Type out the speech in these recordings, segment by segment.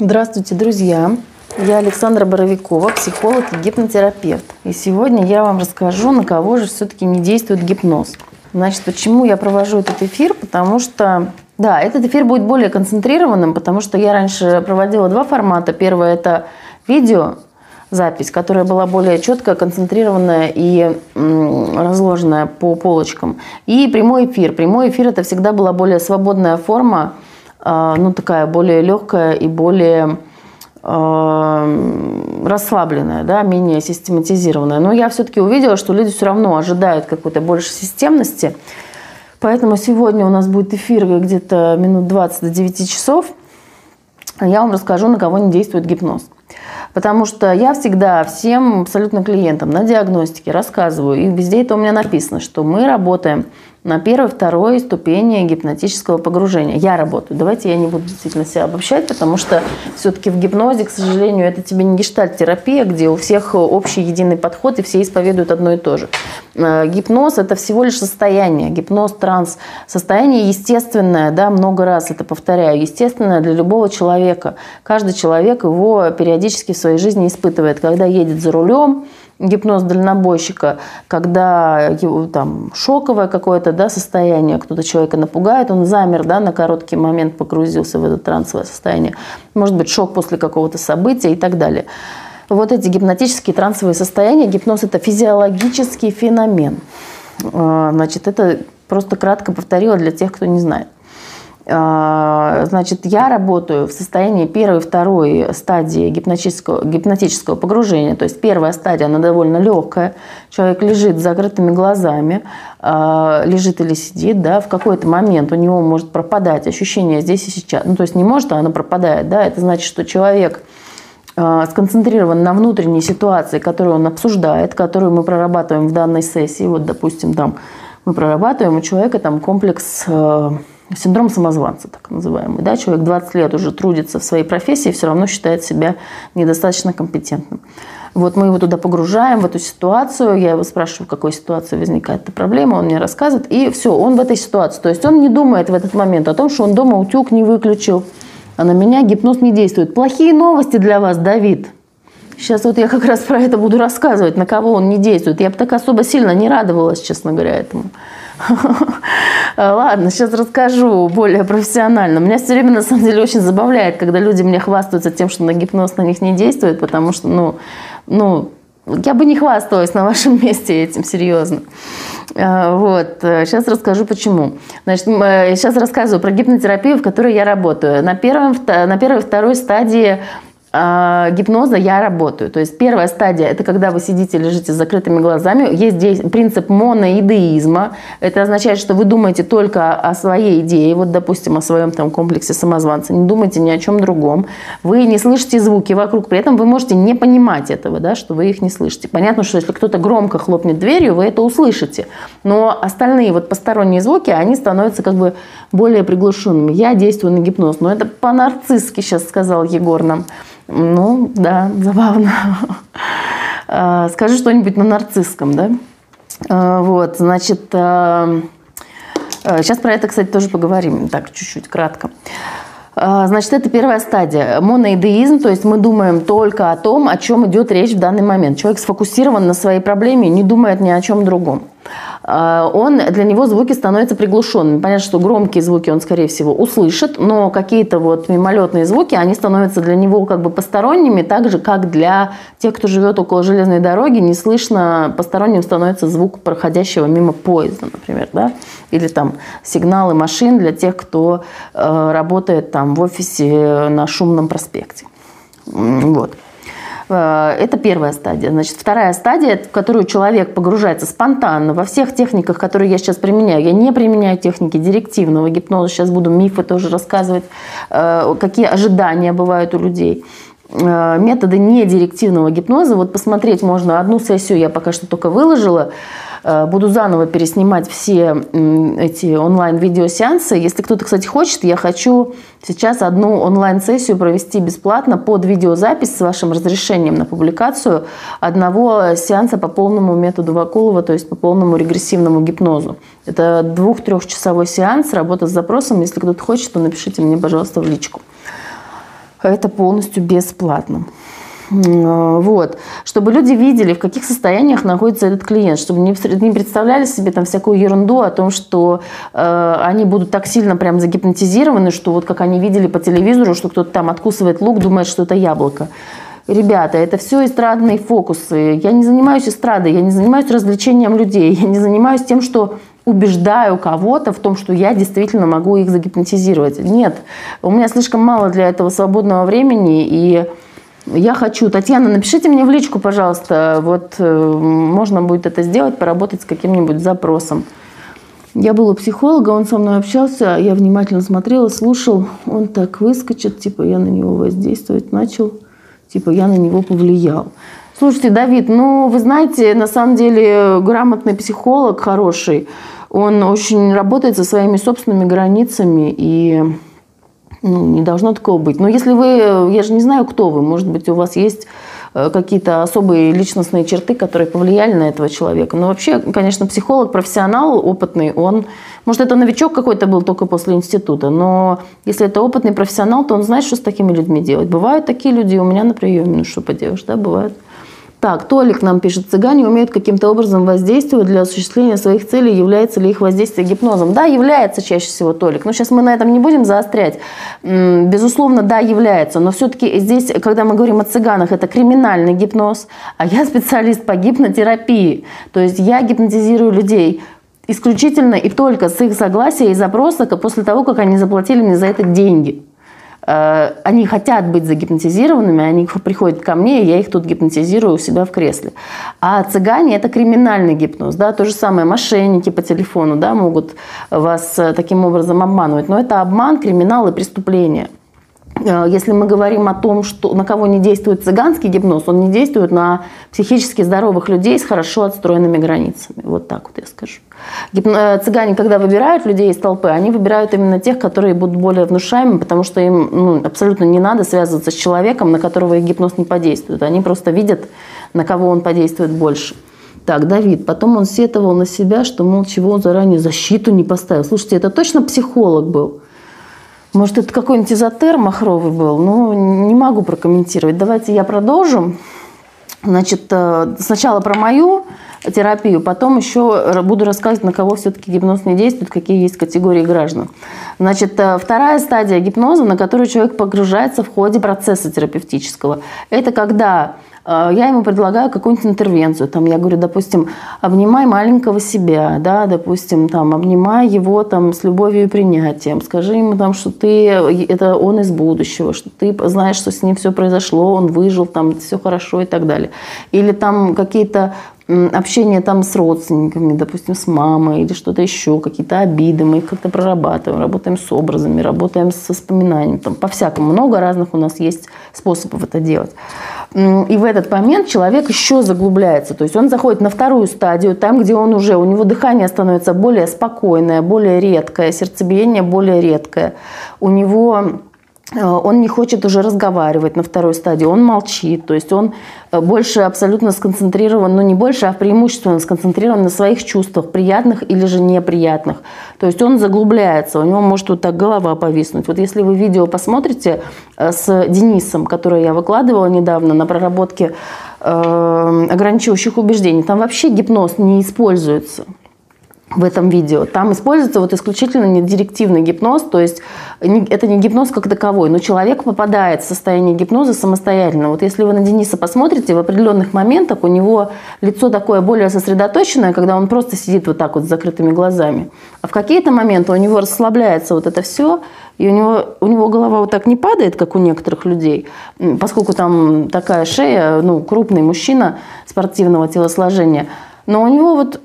Здравствуйте, друзья! Я Александра Боровикова, психолог и гипнотерапевт. И сегодня я вам расскажу, на кого же все-таки не действует гипноз. Значит, почему я провожу этот эфир? Потому что, да, этот эфир будет более концентрированным, потому что я раньше проводила два формата. Первое – это видео, запись, которая была более четкая, концентрированная и разложенная по полочкам. И прямой эфир. Прямой эфир – это всегда была более свободная форма, ну, такая более легкая и более а, расслабленная, да, менее систематизированная. Но я все-таки увидела, что люди все равно ожидают какой-то больше системности. Поэтому сегодня у нас будет эфир где-то минут 20 до 9 часов. Я вам расскажу, на кого не действует гипноз. Потому что я всегда всем абсолютно клиентам на диагностике рассказываю, и везде это у меня написано, что мы работаем на первой, второй ступени гипнотического погружения. Я работаю. Давайте я не буду действительно себя обобщать, потому что все-таки в гипнозе, к сожалению, это тебе не гештальт-терапия, где у всех общий единый подход и все исповедуют одно и то же. Э, гипноз – это всего лишь состояние. Гипноз, транс – состояние естественное, да, много раз это повторяю, естественное для любого человека. Каждый человек его периодически в своей жизни испытывает, когда едет за рулем, гипноз дальнобойщика, когда его, там шоковое какое-то да, состояние, кто-то человека напугает, он замер, да, на короткий момент погрузился в это трансовое состояние. Может быть, шок после какого-то события и так далее. Вот эти гипнотические трансовые состояния, гипноз – это физиологический феномен. А, значит, это просто кратко повторила для тех, кто не знает. А, значит, я работаю в состоянии первой и второй стадии гипнотического, гипнотического погружения. То есть первая стадия, она довольно легкая. Человек лежит с закрытыми глазами, а, лежит или сидит, да, в какой-то момент у него может пропадать ощущение здесь и сейчас. Ну, то есть не может, а оно пропадает, да, это значит, что человек а, сконцентрирован на внутренней ситуации, которую он обсуждает, которую мы прорабатываем в данной сессии. Вот, допустим, там мы прорабатываем у человека там комплекс Синдром самозванца, так называемый. Да? Человек 20 лет уже трудится в своей профессии, все равно считает себя недостаточно компетентным. Вот мы его туда погружаем, в эту ситуацию. Я его спрашиваю, в какой ситуации возникает эта проблема. Он мне рассказывает. И все, он в этой ситуации. То есть он не думает в этот момент о том, что он дома утюг не выключил. А на меня гипноз не действует. Плохие новости для вас, Давид. Сейчас вот я как раз про это буду рассказывать, на кого он не действует. Я бы так особо сильно не радовалась, честно говоря, этому. Ладно, сейчас расскажу более профессионально. Меня все время, на самом деле, очень забавляет, когда люди мне хвастаются тем, что на гипноз на них не действует, потому что, ну, ну, я бы не хвасталась на вашем месте этим, серьезно. А, вот. Сейчас расскажу, почему. Значит, сейчас рассказываю про гипнотерапию, в которой я работаю. На, первом, на первой и второй стадии а, гипноза я работаю. То есть первая стадия – это когда вы сидите, лежите с закрытыми глазами. Есть здесь принцип моноидеизма. Это означает, что вы думаете только о своей идее, вот, допустим, о своем там комплексе самозванца. Не думайте ни о чем другом. Вы не слышите звуки вокруг. При этом вы можете не понимать этого, да, что вы их не слышите. Понятно, что если кто-то громко хлопнет дверью, вы это услышите. Но остальные вот посторонние звуки, они становятся как бы более приглушенными. Я действую на гипноз. Но это по-нарцисски сейчас сказал Егор нам. Ну, да, забавно. А, скажи что-нибудь на нарциссском, да? А, вот, значит, сейчас про это, кстати, тоже поговорим, так, чуть-чуть, кратко. Значит, это первая стадия. Моноидеизм, то есть мы думаем только о том, о чем идет речь в данный момент. Человек сфокусирован на своей проблеме, не думает ни о чем другом. А, он, для него звуки становятся приглушенными. Понятно, что громкие звуки он, скорее всего, услышит, но какие-то вот мимолетные звуки, они становятся для него как бы посторонними, так же, как для тех, кто живет около железной дороги, не слышно, посторонним становится звук проходящего мимо поезда, например, да, или там сигналы машин для тех, кто э, работает там в офисе на шумном проспекте. Вот. Э, это первая стадия. Значит, вторая стадия, в которую человек погружается спонтанно во всех техниках, которые я сейчас применяю. Я не применяю техники директивного гипноза. Сейчас буду мифы тоже рассказывать, э, какие ожидания бывают у людей э, методы недирективного гипноза. Вот посмотреть можно одну сессию, я пока что только выложила. Э, буду заново переснимать все эти онлайн-видеосеансы. Если кто-то, кстати, хочет, я хочу сейчас одну онлайн-сессию провести бесплатно под видеозапись с вашим разрешением на публикацию одного сеанса по полному методу Вакулова, то есть по полному регрессивному гипнозу. Это двух-трехчасовой сеанс, работа с запросом. Если кто-то хочет, то напишите мне, пожалуйста, в личку. Это полностью бесплатно. Вот. Чтобы люди видели, в каких состояниях находится этот клиент, чтобы не, не представляли себе там всякую ерунду о том, что э, они будут так сильно прям загипнотизированы, что вот как они видели по телевизору, что кто-то там откусывает лук, думает, что это яблоко. Ребята, это все эстрадные фокусы. Я не занимаюсь эстрадой, я не занимаюсь развлечением людей, я не занимаюсь тем, что убеждаю кого-то в том, что я действительно могу их загипнотизировать. Нет, у меня слишком мало для этого свободного времени, и я хочу. Татьяна, напишите мне в личку, пожалуйста. Вот э, можно будет это сделать, поработать с каким-нибудь запросом. Я был у психолога, он со мной общался, я внимательно смотрела, слушал. Он так выскочит, типа я на него воздействовать начал, типа я на него повлиял. Слушайте, Давид, ну вы знаете, на самом деле грамотный психолог хороший, он очень работает со своими собственными границами и ну, не должно такого быть. Но если вы, я же не знаю, кто вы, может быть, у вас есть э, какие-то особые личностные черты, которые повлияли на этого человека. Но вообще, конечно, психолог, профессионал опытный, он, может, это новичок какой-то был только после института, но если это опытный профессионал, то он знает, что с такими людьми делать. Бывают такие люди у меня на приеме, ну что поделаешь, да, бывают. Так, Толик нам пишет, цыгане умеют каким-то образом воздействовать для осуществления своих целей. Является ли их воздействие гипнозом? Да, является чаще всего, Толик. Но сейчас мы на этом не будем заострять. Безусловно, да, является. Но все-таки здесь, когда мы говорим о цыганах, это криминальный гипноз, а я специалист по гипнотерапии. То есть я гипнотизирую людей исключительно и только с их согласия и запроса после того, как они заплатили мне за это деньги. Э, они хотят быть загипнотизированными, они приходят ко мне, и я их тут гипнотизирую у себя в кресле. А цыгане – это криминальный гипноз. Да? То же самое мошенники по телефону да, могут вас э, таким образом обманывать. Но это обман, криминал и преступление. Э, если мы говорим о том, что на кого не действует цыганский гипноз, он не действует на психически здоровых людей с хорошо отстроенными границами. Вот так вот я скажу. Э, цыгане, когда выбирают людей из толпы, они выбирают именно тех, которые будут более внушаемыми, потому что им ну, абсолютно не надо связываться с человеком, на которого их гипноз не подействует. Они просто видят, на кого он подействует больше. Так, Давид, потом он сетовал на себя, что, мол, чего он заранее защиту не поставил. Слушайте, это точно психолог был? Может, это какой-нибудь изотер махровый был? Ну, не могу прокомментировать. Давайте я продолжу. Значит, э, сначала про мою терапию, потом еще буду рассказывать, на кого все-таки гипноз не действует, какие есть категории граждан. Значит, э, вторая стадия гипноза, на которую человек погружается в ходе процесса терапевтического, это когда я ему предлагаю какую-нибудь интервенцию. Там, я говорю, допустим, обнимай маленького себя, да, допустим, там, обнимай его там, с любовью и принятием. Скажи ему, там, что ты, это он из будущего, что ты знаешь, что с ним все произошло, он выжил, там, все хорошо и так далее. Или там какие-то общение там с родственниками, допустим, с мамой или что-то еще, какие-то обиды, мы их как-то прорабатываем, работаем с образами, работаем с воспоминаниями, там по-всякому. Много разных у нас есть способов это делать. И в этот момент человек еще заглубляется, то есть он заходит на вторую стадию, там, где он уже, у него дыхание становится более спокойное, более редкое, сердцебиение более редкое, у него он не хочет уже разговаривать на второй стадии, он молчит, то есть он э, больше абсолютно сконцентрирован, ну не больше, а преимущественно сконцентрирован на своих чувствах, приятных или же неприятных. То есть он заглубляется, у него может вот так голова повиснуть. Вот если вы видео посмотрите э, с Денисом, которое я выкладывала недавно на проработке ограничивающих убеждений, там вообще гипноз не используется в этом видео. Там используется вот исключительно недирективный гипноз, то есть это не гипноз как таковой, но человек попадает в состояние гипноза самостоятельно. Вот если вы на Дениса посмотрите, в определенных моментах у него лицо такое более сосредоточенное, когда он просто сидит вот так вот с закрытыми глазами. А в какие-то моменты у него расслабляется вот это все, и у него, у него голова вот так не падает, как у некоторых людей, поскольку там такая шея, ну, крупный мужчина спортивного телосложения. Но у него вот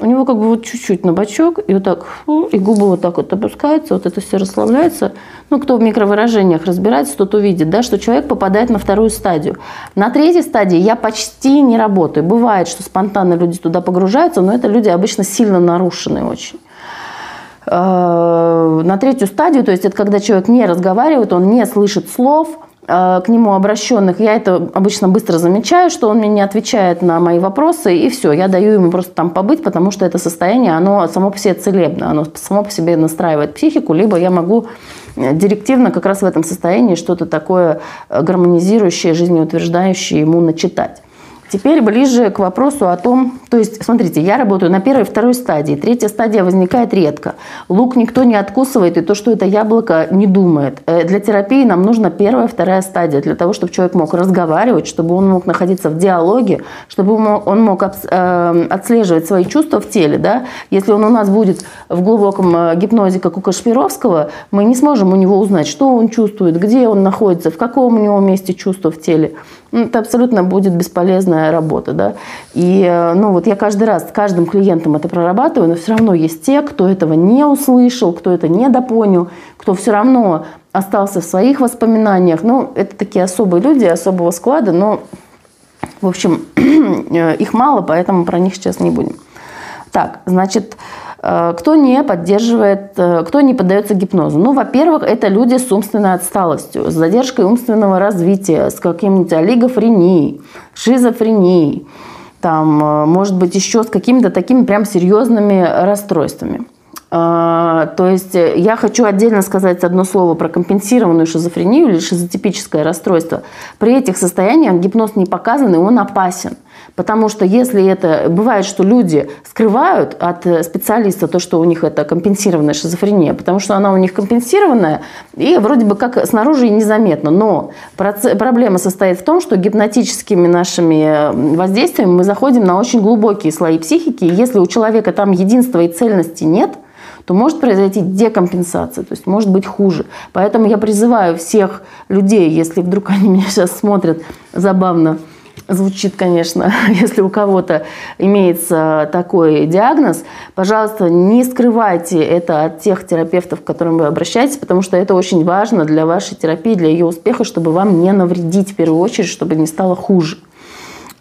у него как бы вот чуть-чуть на бочок, и вот так, и губы вот так вот опускаются, вот это все расслабляется. Ну, кто в микровыражениях разбирается, тот увидит, да, что человек попадает на вторую стадию. На третьей стадии я почти не работаю. Бывает, что спонтанно люди туда погружаются, но это люди обычно сильно нарушенные очень э, на третью стадию, то есть это когда человек не разговаривает, он не слышит слов, к нему обращенных, я это обычно быстро замечаю, что он мне не отвечает на мои вопросы, и все, я даю ему просто там побыть, потому что это состояние, оно само по себе целебно, оно само по себе настраивает психику, либо я могу директивно как раз в этом состоянии что-то такое гармонизирующее, жизнеутверждающее ему начитать. Теперь ближе к вопросу о том, то есть, смотрите, я работаю на первой и второй стадии. Третья стадия возникает редко. Лук никто не откусывает, и то, что это яблоко, не думает. Э, для терапии нам нужна первая вторая стадия, для того, чтобы человек мог разговаривать, чтобы он мог находиться в диалоге, чтобы он мог э, отслеживать свои чувства в теле. Да? Если он у нас будет в глубоком э, гипнозе, как у Кашпировского, мы не сможем у него узнать, что он чувствует, где он находится, в каком у него месте чувства в теле. Ну, это абсолютно будет бесполезная работа. Да? И э, ну, вот я каждый раз с каждым клиентом это прорабатываю, но все равно есть те, кто этого не услышал, кто это не допонял, кто все равно остался в своих воспоминаниях. Ну, это такие особые люди, особого склада, но, в общем, их мало, поэтому про них сейчас не будем. Так, значит, Э, кто не поддерживает, э, кто не поддается гипнозу? Ну, во-первых, это люди с умственной отсталостью, с задержкой умственного развития, с каким-нибудь олигофренией, шизофренией, там, э, может быть, еще с какими-то такими прям серьезными расстройствами. То есть я хочу отдельно сказать одно слово про компенсированную шизофрению или шизотипическое расстройство. При этих состояниях гипноз не показан, и он опасен. Потому что если это... Бывает, что люди скрывают от э, специалиста то, что у них это компенсированная шизофрения, потому что она у них компенсированная, и вроде бы как снаружи и незаметно. Но проблема состоит в том, что гипнотическими нашими э, воздействиями мы заходим на очень глубокие слои психики, и если у человека там единства и цельности нет – то может произойти декомпенсация, то есть может быть хуже. Поэтому я призываю всех людей, если вдруг они меня сейчас смотрят забавно, звучит, конечно, если у кого-то имеется такой диагноз, пожалуйста, не скрывайте это от тех терапевтов, к которым вы обращаетесь, потому что это очень важно для вашей терапии, для ее успеха, чтобы вам не навредить в первую очередь, чтобы не стало хуже.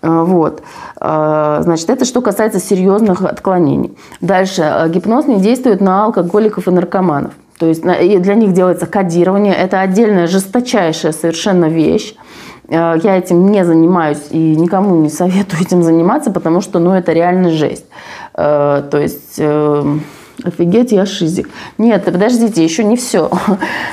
А, вот. А, значит, это что касается серьезных отклонений. Дальше. А, гипноз не действует на алкоголиков и наркоманов. То есть для них делается кодирование. Это отдельная жесточайшая совершенно вещь. Э, я этим не занимаюсь и никому не советую этим заниматься, потому что ну, это реально жесть. Э, то есть эм, Офигеть, я шизик. Нет, подождите, еще не все.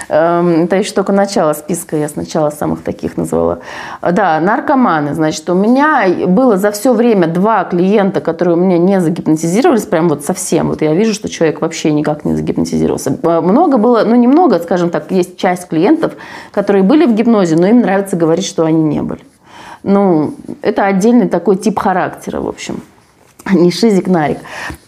Эм, это еще только начало списка, я сначала самых таких назвала. Да, наркоманы. Значит, у меня было за все время два клиента, которые у меня не загипнотизировались, прям вот совсем. Вот я вижу, что человек вообще никак не загипнотизировался. Э, много было, ну немного, скажем так, есть часть клиентов, которые были в гипнозе, но им нравится говорить, что они не были. Ну, это отдельный такой тип характера, в общем не шизик, нарик.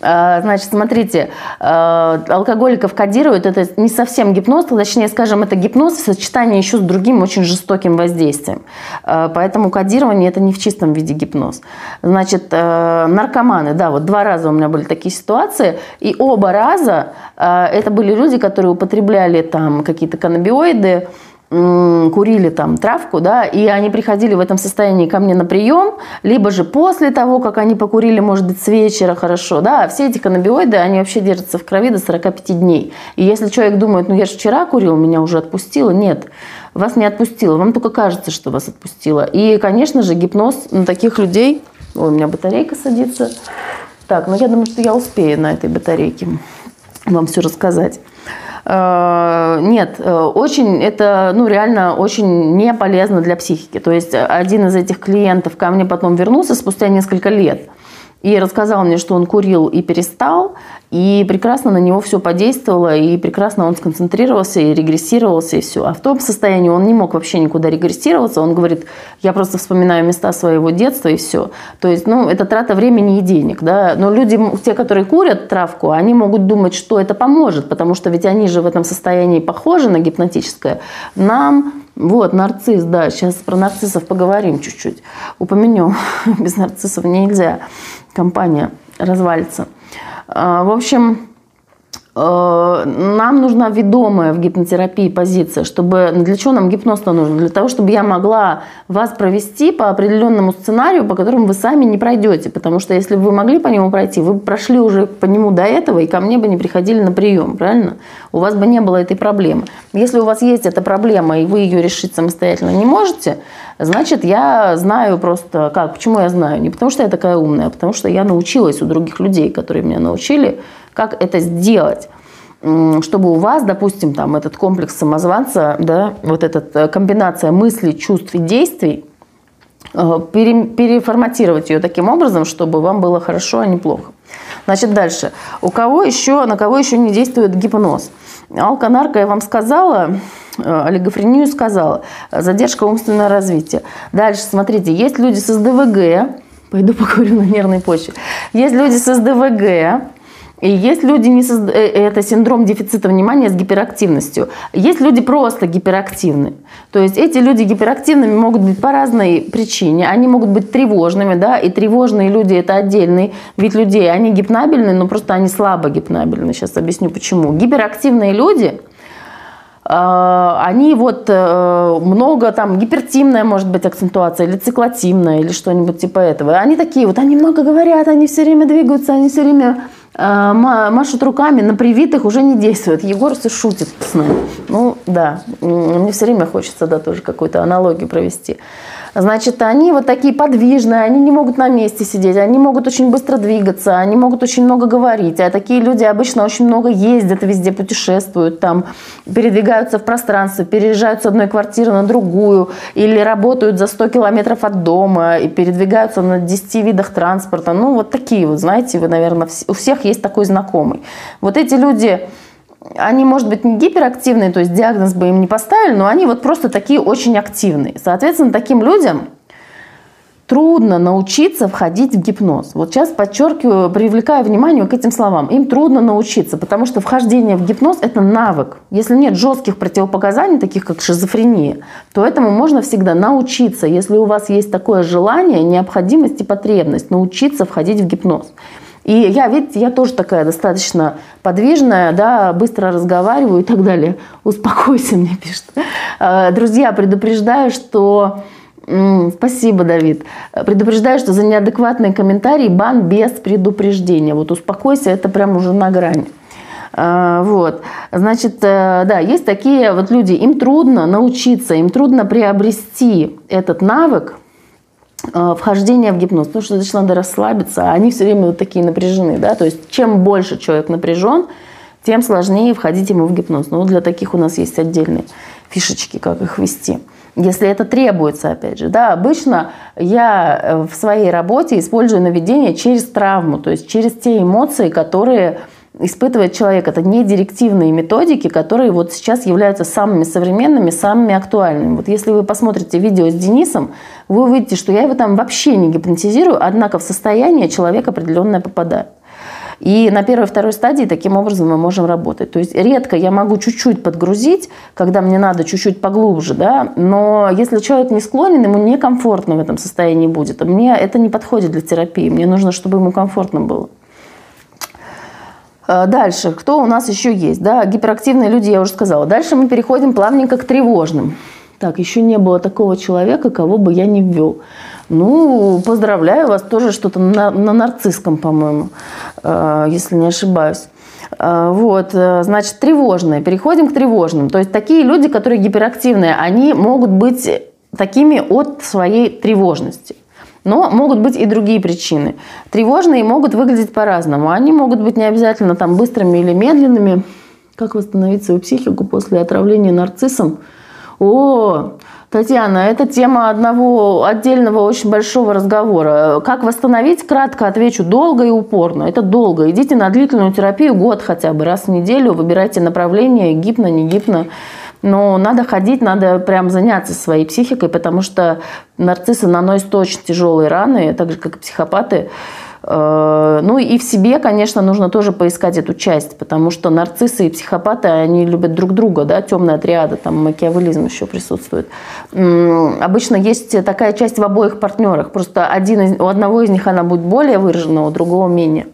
А, значит, смотрите, а, алкоголиков кодируют, это не совсем гипноз, точнее, скажем, это гипноз в сочетании еще с другим очень жестоким воздействием. А, поэтому кодирование это не в чистом виде гипноз. Значит, наркоманы, да, вот два раза у меня были такие ситуации, и оба раза это были люди, которые употребляли там какие-то каннабиоиды, курили там травку, да, и они приходили в этом состоянии ко мне на прием, либо же после того, как они покурили, может быть, с вечера хорошо, да, все эти каннабиоиды, они вообще держатся в крови до 45 дней. И если человек думает, ну я же вчера курил, меня уже отпустило, нет, вас не отпустило, вам только кажется, что вас отпустило. И, конечно же, гипноз на таких людей, ой, у меня батарейка садится, так, ну я думаю, что я успею на этой батарейке вам все рассказать. Э, нет, э, очень это, ну, реально очень не полезно для психики. То есть один из этих клиентов ко мне потом вернулся спустя несколько лет и рассказал мне, что он курил и перестал, и прекрасно на него все подействовало, и прекрасно он сконцентрировался и регрессировался, и все. А в том состоянии он не мог вообще никуда регрессироваться. Он говорит, я просто вспоминаю места своего детства, и все. То есть, ну, это трата времени и денег, да. Но люди, те, которые курят травку, они могут думать, что это поможет, потому что ведь они же в этом состоянии похожи на гипнотическое. Нам вот, нарцисс, да, сейчас про нарциссов поговорим чуть-чуть. Упомянем. Без нарциссов нельзя. Компания развалится. А, в общем, нам нужна ведомая в гипнотерапии позиция, чтобы для чего нам гипноз-то нужен? Для того, чтобы я могла вас провести по определенному сценарию, по которому вы сами не пройдете. Потому что если бы вы могли по нему пройти, вы прошли уже по нему до этого и ко мне бы не приходили на прием, правильно? У вас бы не было этой проблемы. Если у вас есть эта проблема, и вы ее решить самостоятельно не можете, значит, я знаю просто как. Почему я знаю? Не потому что я такая умная, а потому что я научилась у других людей, которые меня научили, как это сделать. чтобы у вас, допустим, там этот комплекс самозванца, да, вот эта э, комбинация мыслей, чувств и действий, э, пере, переформатировать ее таким образом, чтобы вам было хорошо, а не плохо. Значит, дальше. У кого еще, на кого еще не действует гипноз? Алконарко я вам сказала, э, олигофрению сказала, задержка умственного развития. Дальше, смотрите, есть люди с СДВГ, пойду поговорю на нервной почве, есть люди с СДВГ, и есть люди, не созда... Э, это синдром дефицита внимания с гиперактивностью. Есть люди просто гиперактивны. То есть эти люди гиперактивными могут быть по разной причине. Они могут быть тревожными, да, и тревожные люди это отдельный вид людей. Они гипнабельны, но просто они слабо гипнабельны. Сейчас объясню почему. Гиперактивные люди, э, они вот э, много там гипертимная может быть акцентуация или циклотимная или что-нибудь типа этого. Они такие вот, они много говорят, они все время двигаются, они все время Э, машут руками, на привитых уже не действует. Егор все шутит с нами. Ну, да, мне все время хочется, да, тоже какую-то аналогию провести. Значит, они вот такие подвижные, они не могут на месте сидеть, они могут очень быстро двигаться, они могут очень много говорить. А такие люди обычно очень много ездят, везде путешествуют, там передвигаются в пространстве, переезжают с одной квартиры на другую или работают за 100 километров от дома и передвигаются на 10 видах транспорта. Ну, вот такие вот, знаете, вы, наверное, у всех есть такой знакомый. Вот эти люди они, может быть, не гиперактивные, то есть диагноз бы им не поставили, но они вот просто такие очень активные. Соответственно, таким людям трудно научиться входить в гипноз. Вот сейчас подчеркиваю, привлекаю внимание к этим словам. Им трудно научиться, потому что вхождение в гипноз – это навык. Если нет жестких противопоказаний, таких как шизофрения, то этому можно всегда научиться. Если у вас есть такое желание, необходимость и потребность научиться входить в гипноз. И я, видите, я тоже такая достаточно подвижная, да, быстро разговариваю и так далее. Успокойся, мне пишет. Э, друзья, предупреждаю, что... Спасибо, Давид. Предупреждаю, что за неадекватные комментарии бан без предупреждения. Вот успокойся, это прям уже на грани. Э, вот. Значит, э, да, есть такие вот люди, им трудно научиться, им трудно приобрести этот навык, вхождение в гипноз, потому что значит надо расслабиться, а они все время вот такие напряжены, да, то есть чем больше человек напряжен, тем сложнее входить ему в гипноз. Но ну, для таких у нас есть отдельные фишечки, как их вести. Если это требуется, опять же. Да, обычно я э, в своей работе использую наведение через травму, то есть через те эмоции, которые испытывает человек. Это не директивные методики, которые вот сейчас являются самыми современными, самыми актуальными. Вот если вы посмотрите видео с Денисом, вы увидите, что я его там вообще не гипнотизирую, однако в состояние человек определенное попадает. И на первой и второй стадии таким образом мы можем работать. То есть редко я могу чуть-чуть подгрузить, когда мне надо чуть-чуть поглубже, да, но если человек не склонен, ему некомфортно в этом состоянии будет. Мне это не подходит для терапии, мне нужно, чтобы ему комфортно было. Э, дальше, кто у нас еще есть? Да, гиперактивные люди, я уже сказала. Дальше мы переходим плавненько к тревожным. Так, еще не было такого человека, кого бы я не ввел. Ну, поздравляю вас, тоже что-то на, на нарциссском, по-моему, э, если не ошибаюсь. Э, вот, значит, тревожные. Переходим к тревожным. То есть такие люди, которые гиперактивные, они могут быть такими от своей тревожности. Но могут быть и другие причины. Тревожные могут выглядеть по-разному. Они могут быть не обязательно там быстрыми или медленными. Как восстановить свою психику после отравления нарциссом? О, Татьяна, это тема одного отдельного очень большого разговора. Как восстановить? Кратко отвечу. Долго и упорно. Это долго. Идите на длительную терапию год хотя бы. Раз в неделю выбирайте направление, гипно, не гипно. Но надо ходить, надо прям заняться своей психикой, потому что нарциссы наносят очень тяжелые раны, так же, как и психопаты. Э, ну и в себе, конечно, нужно тоже поискать эту часть, потому что нарциссы и психопаты, они любят друг друга, да, темная триада, там макиавелизм еще присутствует. Обычно есть такая часть в обоих партнерах, просто один из, у одного из них она будет более выражена, у другого менее.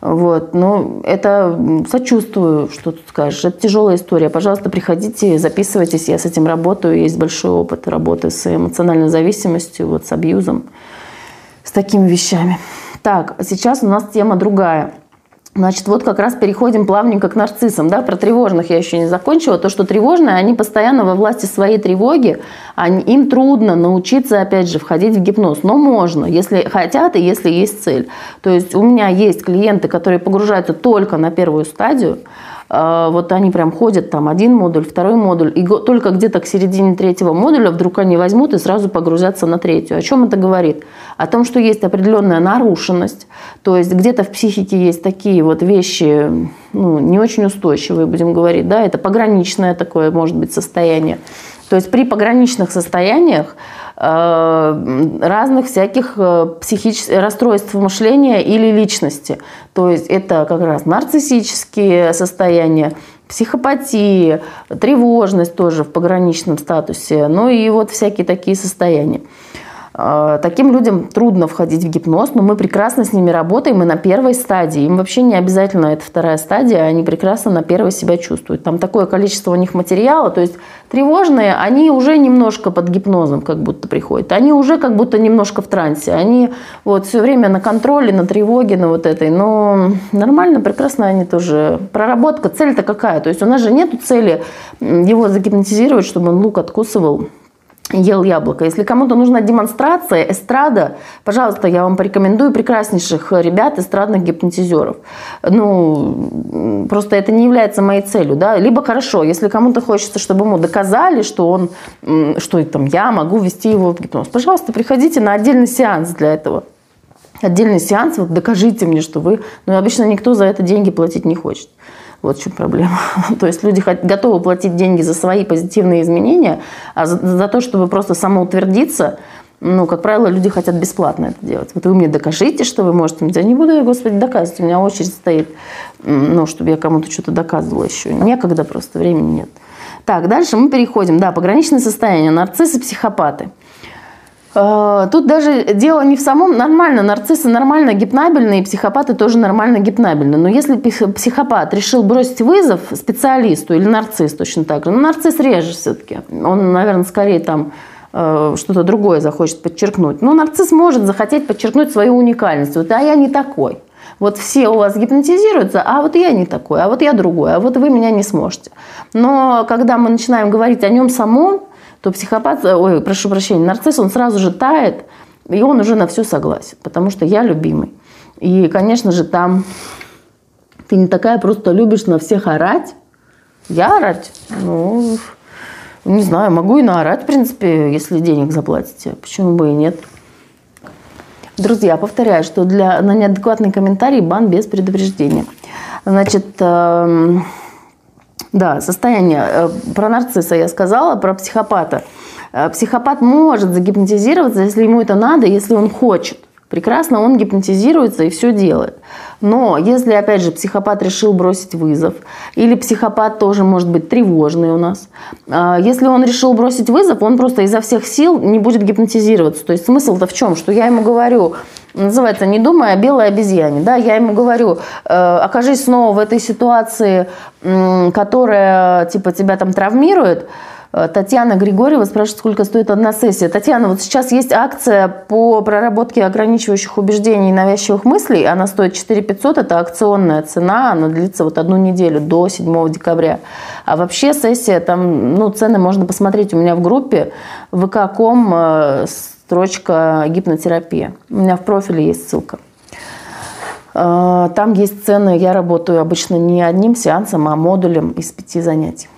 Вот. Но это сочувствую, что тут скажешь. Это тяжелая история. Пожалуйста, приходите, записывайтесь. Я с этим работаю. Есть большой опыт работы с эмоциональной зависимостью, вот, с абьюзом, с такими вещами. Так, сейчас у нас тема другая. Значит, вот как раз переходим плавненько к нарциссам. Да? Про тревожных я еще не закончила. То, что тревожные, они постоянно во власти своей тревоги. Они, им трудно научиться, опять же, входить в гипноз. Но можно, если хотят и если есть цель. То есть у меня есть клиенты, которые погружаются только на первую стадию, вот они прям ходят, там один модуль, второй модуль, и только где-то к середине третьего модуля вдруг они возьмут и сразу погрузятся на третью. О чем это говорит? О том, что есть определенная нарушенность, то есть где-то в психике есть такие вот вещи, ну, не очень устойчивые, будем говорить, да, это пограничное такое, может быть, состояние. То есть при пограничных состояниях разных всяких э, психических расстройств мышления или личности. То есть это как раз нарциссические состояния, психопатия, тревожность тоже в пограничном статусе, ну и вот всякие такие состояния. А, таким людям трудно входить в гипноз, но мы прекрасно с ними работаем и на первой стадии. Им вообще не обязательно это вторая стадия, они прекрасно на первой себя чувствуют. Там такое количество у них материала, то есть тревожные, они уже немножко под гипнозом как будто приходят. Они уже как будто немножко в трансе. Они вот все время на контроле, на тревоге, на вот этой. Но нормально, прекрасно они тоже. Проработка, цель-то какая? То есть у нас же нет цели его загипнотизировать, чтобы он лук откусывал ел яблоко. Если кому-то нужна демонстрация, эстрада, пожалуйста, я вам порекомендую прекраснейших ребят, эстрадных гипнотизеров. Ну, просто это не является моей целью, да. Либо хорошо, если кому-то хочется, чтобы ему доказали, что он, что там я могу вести его в гипноз, пожалуйста, приходите на отдельный сеанс для этого. Отдельный сеанс, вот докажите мне, что вы... Но ну, обычно никто за это деньги платить не хочет. Вот в чем проблема. то есть люди готовы платить деньги за свои позитивные изменения, а за, за то, чтобы просто самоутвердиться, ну, как правило, люди хотят бесплатно это делать. Вот вы мне докажите, что вы можете. Я не буду я, Господи, доказывать. У меня очередь стоит, ну, чтобы я кому-то что-то доказывала еще. Некогда просто, времени нет. Так, дальше мы переходим. Да, пограничное состояние. Нарциссы, психопаты. Э, тут даже дело не в самом нормально. Нарциссы нормально гипнабельные, психопаты тоже нормально гипнабельны. Но если психопат решил бросить вызов специалисту или нарцисс точно так же, ну нарцисс реже все-таки. Он, наверное, скорее там э, что-то другое захочет подчеркнуть. Но нарцисс может захотеть подчеркнуть свою уникальность. Вот, а я не такой. Вот все у вас гипнотизируются, а вот я не такой, а вот я другой, а вот вы меня не сможете. Но когда мы начинаем говорить о нем самом, то психопат, ой, прошу прощения, нарцисс, он сразу же тает, и он уже на все согласен, потому что я любимый. И, конечно же, там ты не такая просто любишь на всех орать. Я орать? Ну, не знаю, могу и наорать, в принципе, если денег заплатите. Почему бы и нет? Друзья, повторяю, что для, на неадекватный комментарий бан без предупреждения. Значит, э, да, состояние. Э, про нарцисса я сказала, про психопата. Э, психопат может загипнотизироваться, если ему это надо, если он хочет. Прекрасно он гипнотизируется и все делает. Но если, опять же, психопат решил бросить вызов, или психопат тоже может быть тревожный у нас, э, если он решил бросить вызов, он просто изо всех сил не будет гипнотизироваться. То есть смысл-то в чем? Что я ему говорю, называется «Не думай о белой обезьяне». Да, я ему говорю, э, окажись снова в этой ситуации, э, которая типа тебя там травмирует, э, Татьяна Григорьева спрашивает, сколько стоит одна сессия. Татьяна, вот сейчас есть акция по проработке ограничивающих убеждений и навязчивых мыслей. Она стоит 4 500, это акционная цена, она длится вот одну неделю до 7 декабря. А вообще сессия, там, ну, цены можно посмотреть у меня в группе vk.com строчка гипнотерапия. У меня в профиле есть ссылка. А, там есть цены, я работаю обычно не одним сеансом, а модулем из пяти занятий.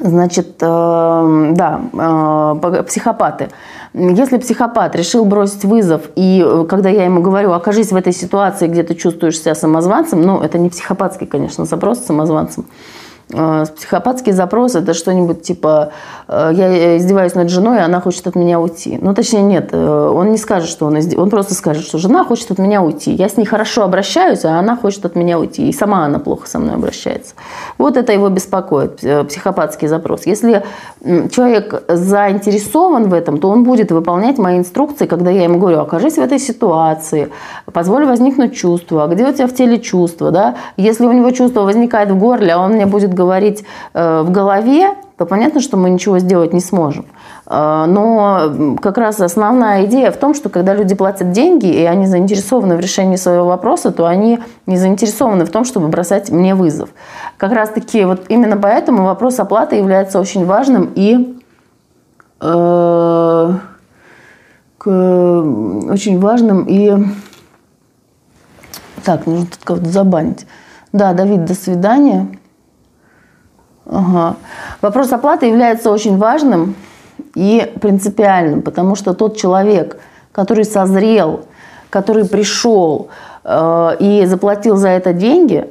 Значит, э, да, э, психопаты. Если психопат решил бросить вызов, и э, когда я ему говорю, окажись в этой ситуации, где ты чувствуешь себя самозванцем, ну, это не психопатский, конечно, запрос самозванцем, психопатский запрос – это что-нибудь типа э, «я издеваюсь над женой, она хочет от меня уйти». Ну, точнее, нет, э, он не скажет, что он издев... Он просто скажет, что жена хочет от меня уйти. Я с ней хорошо обращаюсь, а она хочет от меня уйти. И сама она плохо со мной обращается. Вот это его беспокоит, психопатский запрос. Если человек заинтересован в этом, то он будет выполнять мои инструкции, когда я ему говорю, окажись в этой ситуации, позволь возникнуть чувство, а где у тебя в теле чувство, да? Если у него чувство возникает в горле, а он мне будет говорить э, в голове, то понятно, что мы ничего сделать не сможем. Э, но как раз основная идея в том, что когда люди платят деньги, и они заинтересованы в решении своего вопроса, то они не заинтересованы в том, чтобы бросать мне вызов. Как раз таки вот именно поэтому вопрос оплаты является очень важным и э, к, очень важным и... Так, нужно тут кого-то забанить. Да, Давид, до свидания. Ага. Вопрос оплаты является очень важным и принципиальным, потому что тот человек, который созрел, который пришел э, и заплатил за это деньги,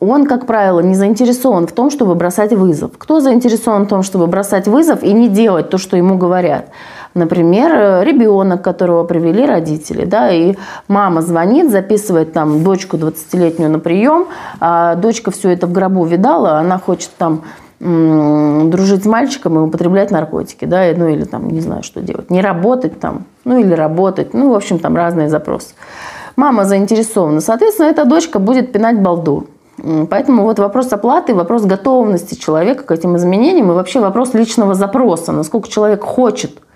он, как правило, не заинтересован в том, чтобы бросать вызов. Кто заинтересован в том, чтобы бросать вызов и не делать то, что ему говорят? Например, э, ребенок, которого привели родители, да, и мама звонит, записывает там дочку 20-летнюю на прием, а дочка все это в гробу видала, она хочет там дружить с мальчиком и употреблять наркотики, да, ну или там, не знаю, что делать, не работать там, ну или работать, ну, в общем, там разные запросы. Мама заинтересована, соответственно, эта дочка будет пинать балду. Поэтому вот вопрос оплаты, вопрос готовности человека к этим изменениям и вообще вопрос личного запроса, насколько человек хочет –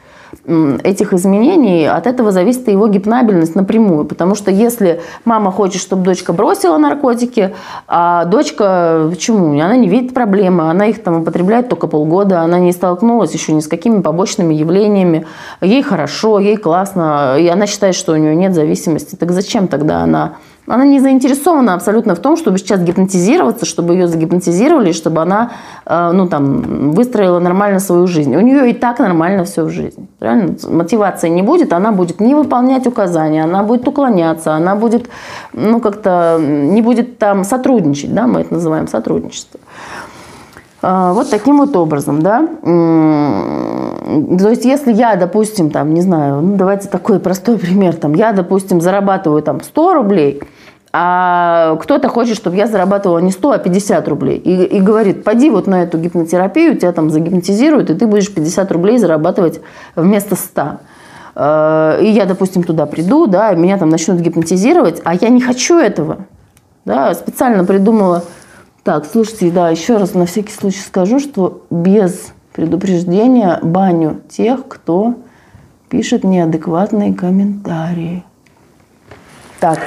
этих изменений, от этого зависит его гипнабельность напрямую. Потому что если мама хочет, чтобы дочка бросила наркотики, а дочка, почему? Она не видит проблемы, она их там употребляет только полгода, она не столкнулась еще ни с какими побочными явлениями, ей хорошо, ей классно, и она считает, что у нее нет зависимости. Так зачем тогда она она не заинтересована абсолютно в том, чтобы сейчас гипнотизироваться, чтобы ее загипнотизировали, чтобы она э, ну, там, выстроила нормально свою жизнь. У нее и так нормально все в жизни. Правильно? Мотивации не будет, она будет не выполнять указания, она будет уклоняться, она будет ну, как-то не будет там сотрудничать, да, мы это называем сотрудничество. А, вот таким вот образом, да. То есть, если я, допустим, там, не знаю, ну, давайте такой простой пример, там, я, допустим, зарабатываю там 100 рублей, а кто-то хочет, чтобы я зарабатывала не 100, а 50 рублей. И, и говорит, пойди вот на эту гипнотерапию, тебя там загипнотизируют, и ты будешь 50 рублей зарабатывать вместо 100. А, и я, допустим, туда приду, да, меня там начнут гипнотизировать, а я не хочу этого. Да, специально придумала так, слушайте, да, еще раз на всякий случай скажу, что без предупреждения баню тех, кто пишет неадекватные комментарии. Так,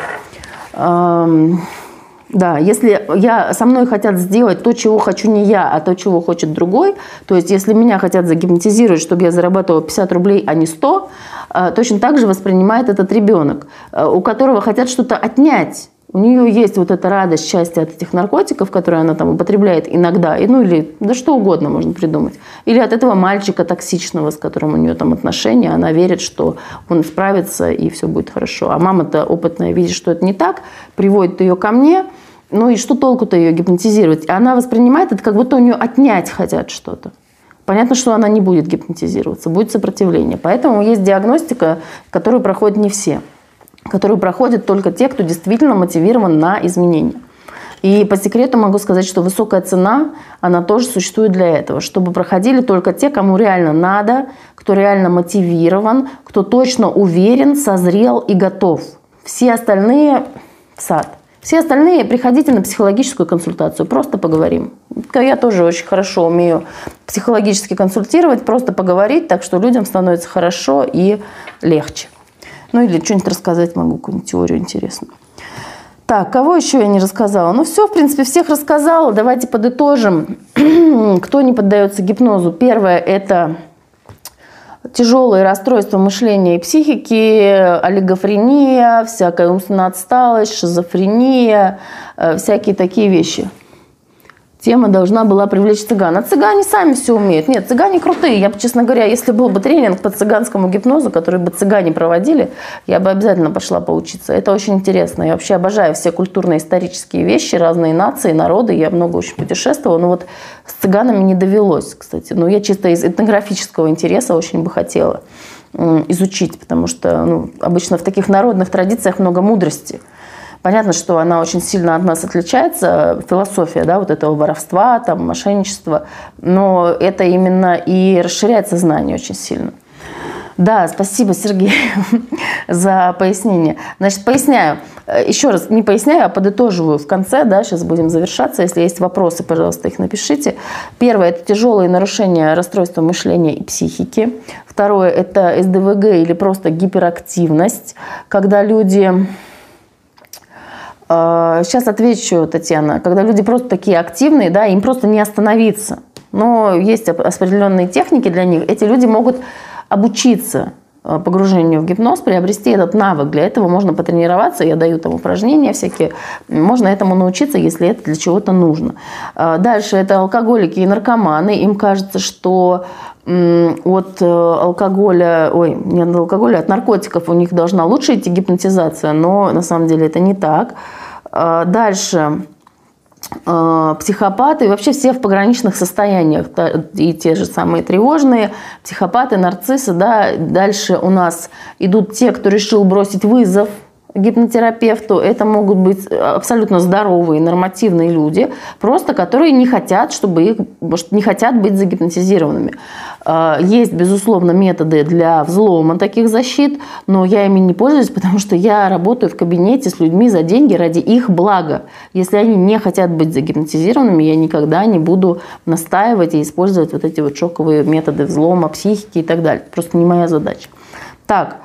да, если я, со мной хотят сделать то, чего хочу не я, а то, чего хочет другой, то есть если меня хотят загипнотизировать, чтобы я зарабатывала 50 рублей, а не 100, э, точно так же воспринимает этот ребенок, э, у которого хотят что-то отнять у нее есть вот эта радость, счастье от этих наркотиков, которые она там употребляет иногда, и, ну или да что угодно можно придумать. Или от этого мальчика токсичного, с которым у нее там отношения, она верит, что он справится и все будет хорошо. А мама-то опытная видит, что это не так, приводит ее ко мне, ну и что толку-то ее гипнотизировать? Она воспринимает это, как будто у нее отнять хотят что-то. Понятно, что она не будет гипнотизироваться, будет сопротивление. Поэтому есть диагностика, которую проходят не все которую проходят только те, кто действительно мотивирован на изменения. И по секрету могу сказать, что высокая цена, она тоже существует для этого, чтобы проходили только те, кому реально надо, кто реально мотивирован, кто точно уверен, созрел и готов. Все остальные в сад. Все остальные приходите на психологическую консультацию, просто поговорим. Я тоже очень хорошо умею психологически консультировать, просто поговорить, так что людям становится хорошо и легче. Ну или что-нибудь рассказать могу, какую-нибудь теорию интересную. Так, кого еще я не рассказала? Ну все, в принципе, всех рассказала. Давайте подытожим. Кто не поддается гипнозу? Первое – это тяжелые расстройства мышления и психики, олигофрения, всякая умственная отсталость, шизофрения, э, всякие такие вещи – тема должна была привлечь цыган. А цыгане сами все умеют. Нет, цыгане крутые. Я бы, честно говоря, если был бы тренинг по цыганскому гипнозу, который бы цыгане проводили, я бы обязательно пошла поучиться. Это очень интересно. Я вообще обожаю все культурно-исторические вещи, разные нации, народы. Я много очень путешествовала. Но вот с цыганами не довелось, кстати. Но я чисто из этнографического интереса очень бы хотела изучить, потому что ну, обычно в таких народных традициях много мудрости – Понятно, что она очень сильно от нас отличается, философия да, вот этого воровства, там, мошенничества, но это именно и расширяет сознание очень сильно. Да, спасибо, Сергей, за пояснение. Значит, поясняю. Еще раз, не поясняю, а подытоживаю в конце, да, сейчас будем завершаться. Если есть вопросы, пожалуйста, их напишите. Первое – это тяжелые нарушения расстройства мышления и психики. Второе – это СДВГ или просто гиперактивность, когда люди Сейчас а, отвечу, Татьяна. Когда люди просто такие активные, да, им просто не остановиться. Но есть определенные техники для них. Эти люди могут обучиться э, погружению в гипноз, приобрести этот навык. Для этого можно потренироваться, я даю там упражнения всякие. Можно этому научиться, если это для чего-то нужно. Э, дальше это алкоголики и наркоманы. Им кажется, что от алкоголя, ой, не от алкоголя, от наркотиков у них должна лучше идти гипнотизация, но на самом деле это не так. Дальше Э, психопаты, и вообще все в пограничных состояниях, и те же самые тревожные, психопаты, нарциссы, да, дальше у нас идут те, кто решил бросить вызов гипнотерапевту, это могут быть абсолютно здоровые, нормативные люди, просто которые не хотят, чтобы их, не хотят быть загипнотизированными. А, есть, безусловно, методы для взлома таких защит, но я ими не пользуюсь, потому что я работаю в кабинете с людьми за деньги ради их блага. Если они не хотят быть загипнотизированными, я никогда не буду настаивать и использовать вот эти вот шоковые методы взлома психики и так далее. Просто не моя задача. Так,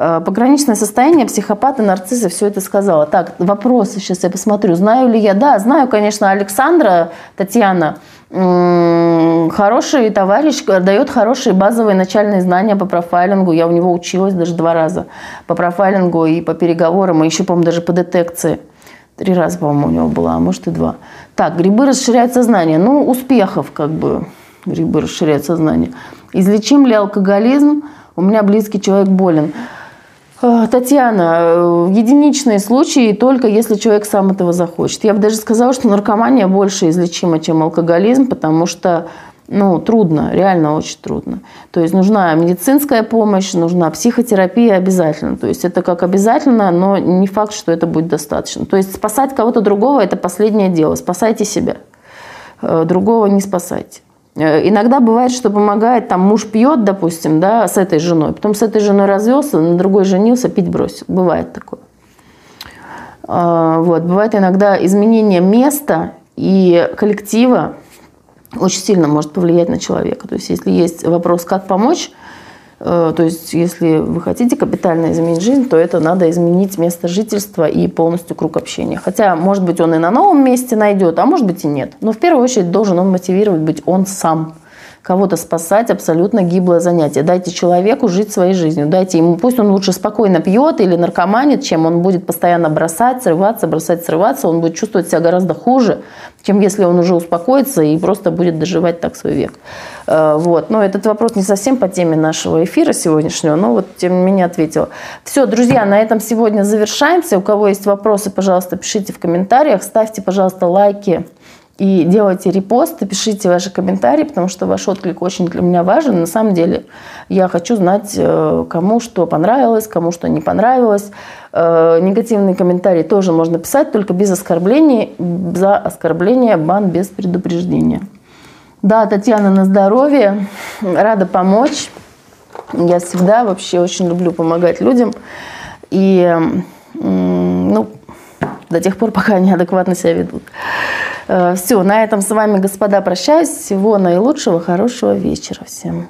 Э, пограничное состояние, психопаты, нарциссы, все это сказала. Так, вопросы сейчас я посмотрю. Знаю ли я? Да, знаю, конечно, Александра, Татьяна, хороший товарищ, дает хорошие базовые начальные знания по профайлингу. Я у него училась даже два раза по профайлингу и по переговорам, и еще, по-моему, даже по детекции. Три раза, по-моему, у него было, а может и два. Так, грибы расширяют сознание. Ну, успехов, как бы, грибы расширяют сознание. Излечим ли алкоголизм? У меня близкий человек болен. Э, Татьяна, э, единичные случаи только если человек сам этого захочет. Я бы даже сказала, что наркомания больше излечима, чем алкоголизм, потому что ну, трудно, реально очень трудно. То есть нужна медицинская помощь, нужна психотерапия обязательно. То есть это как обязательно, но не факт, что это будет достаточно. То есть спасать кого-то другого – это последнее дело. Спасайте себя. Э, другого не спасайте. Э, иногда бывает, что помогает, там муж пьет, допустим, да, с этой женой, потом с этой женой развелся, на другой женился, пить бросил. Бывает такое. А, вот. Бывает иногда изменение места и коллектива очень сильно может повлиять на человека. То есть если есть вопрос, как помочь, то есть, если вы хотите капитально изменить жизнь, то это надо изменить место жительства и полностью круг общения. Хотя, может быть, он и на новом месте найдет, а может быть и нет. Но в первую очередь должен он мотивировать быть он сам кого-то спасать абсолютно гиблое занятие. Дайте человеку жить своей жизнью. Дайте ему, пусть он лучше спокойно пьет или наркоманит, чем он будет постоянно бросать, срываться, бросать, срываться. Он будет чувствовать себя гораздо хуже, чем если он уже успокоится и просто будет доживать так свой век. Э, вот. Но этот вопрос не совсем по теме нашего эфира сегодняшнего, но вот тем не менее ответила. Все, друзья, на этом сегодня завершаемся. У кого есть вопросы, пожалуйста, пишите в комментариях, ставьте, пожалуйста, лайки и делайте репосты, пишите ваши комментарии, потому что ваш отклик очень для меня важен. На самом деле я хочу знать, э, кому что понравилось, кому что не понравилось. Э, негативные комментарии тоже можно писать, только без оскорблений. За оскорбление бан без предупреждения. Да, Татьяна, на здоровье. Рада помочь. Я всегда вообще очень люблю помогать людям. И ну, до тех пор, пока они адекватно себя ведут. Э, Все, на этом с вами, господа, прощаюсь. Всего наилучшего, хорошего вечера всем.